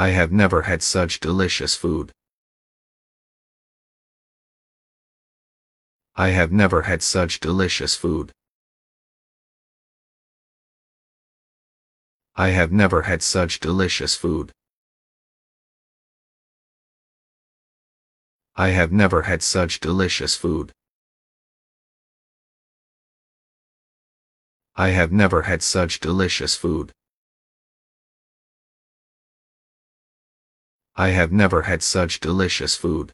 I have never had such delicious food. I have never had such delicious food. I have never had such delicious food. I have never had such delicious food. I have never had such delicious food. I have never had such delicious food.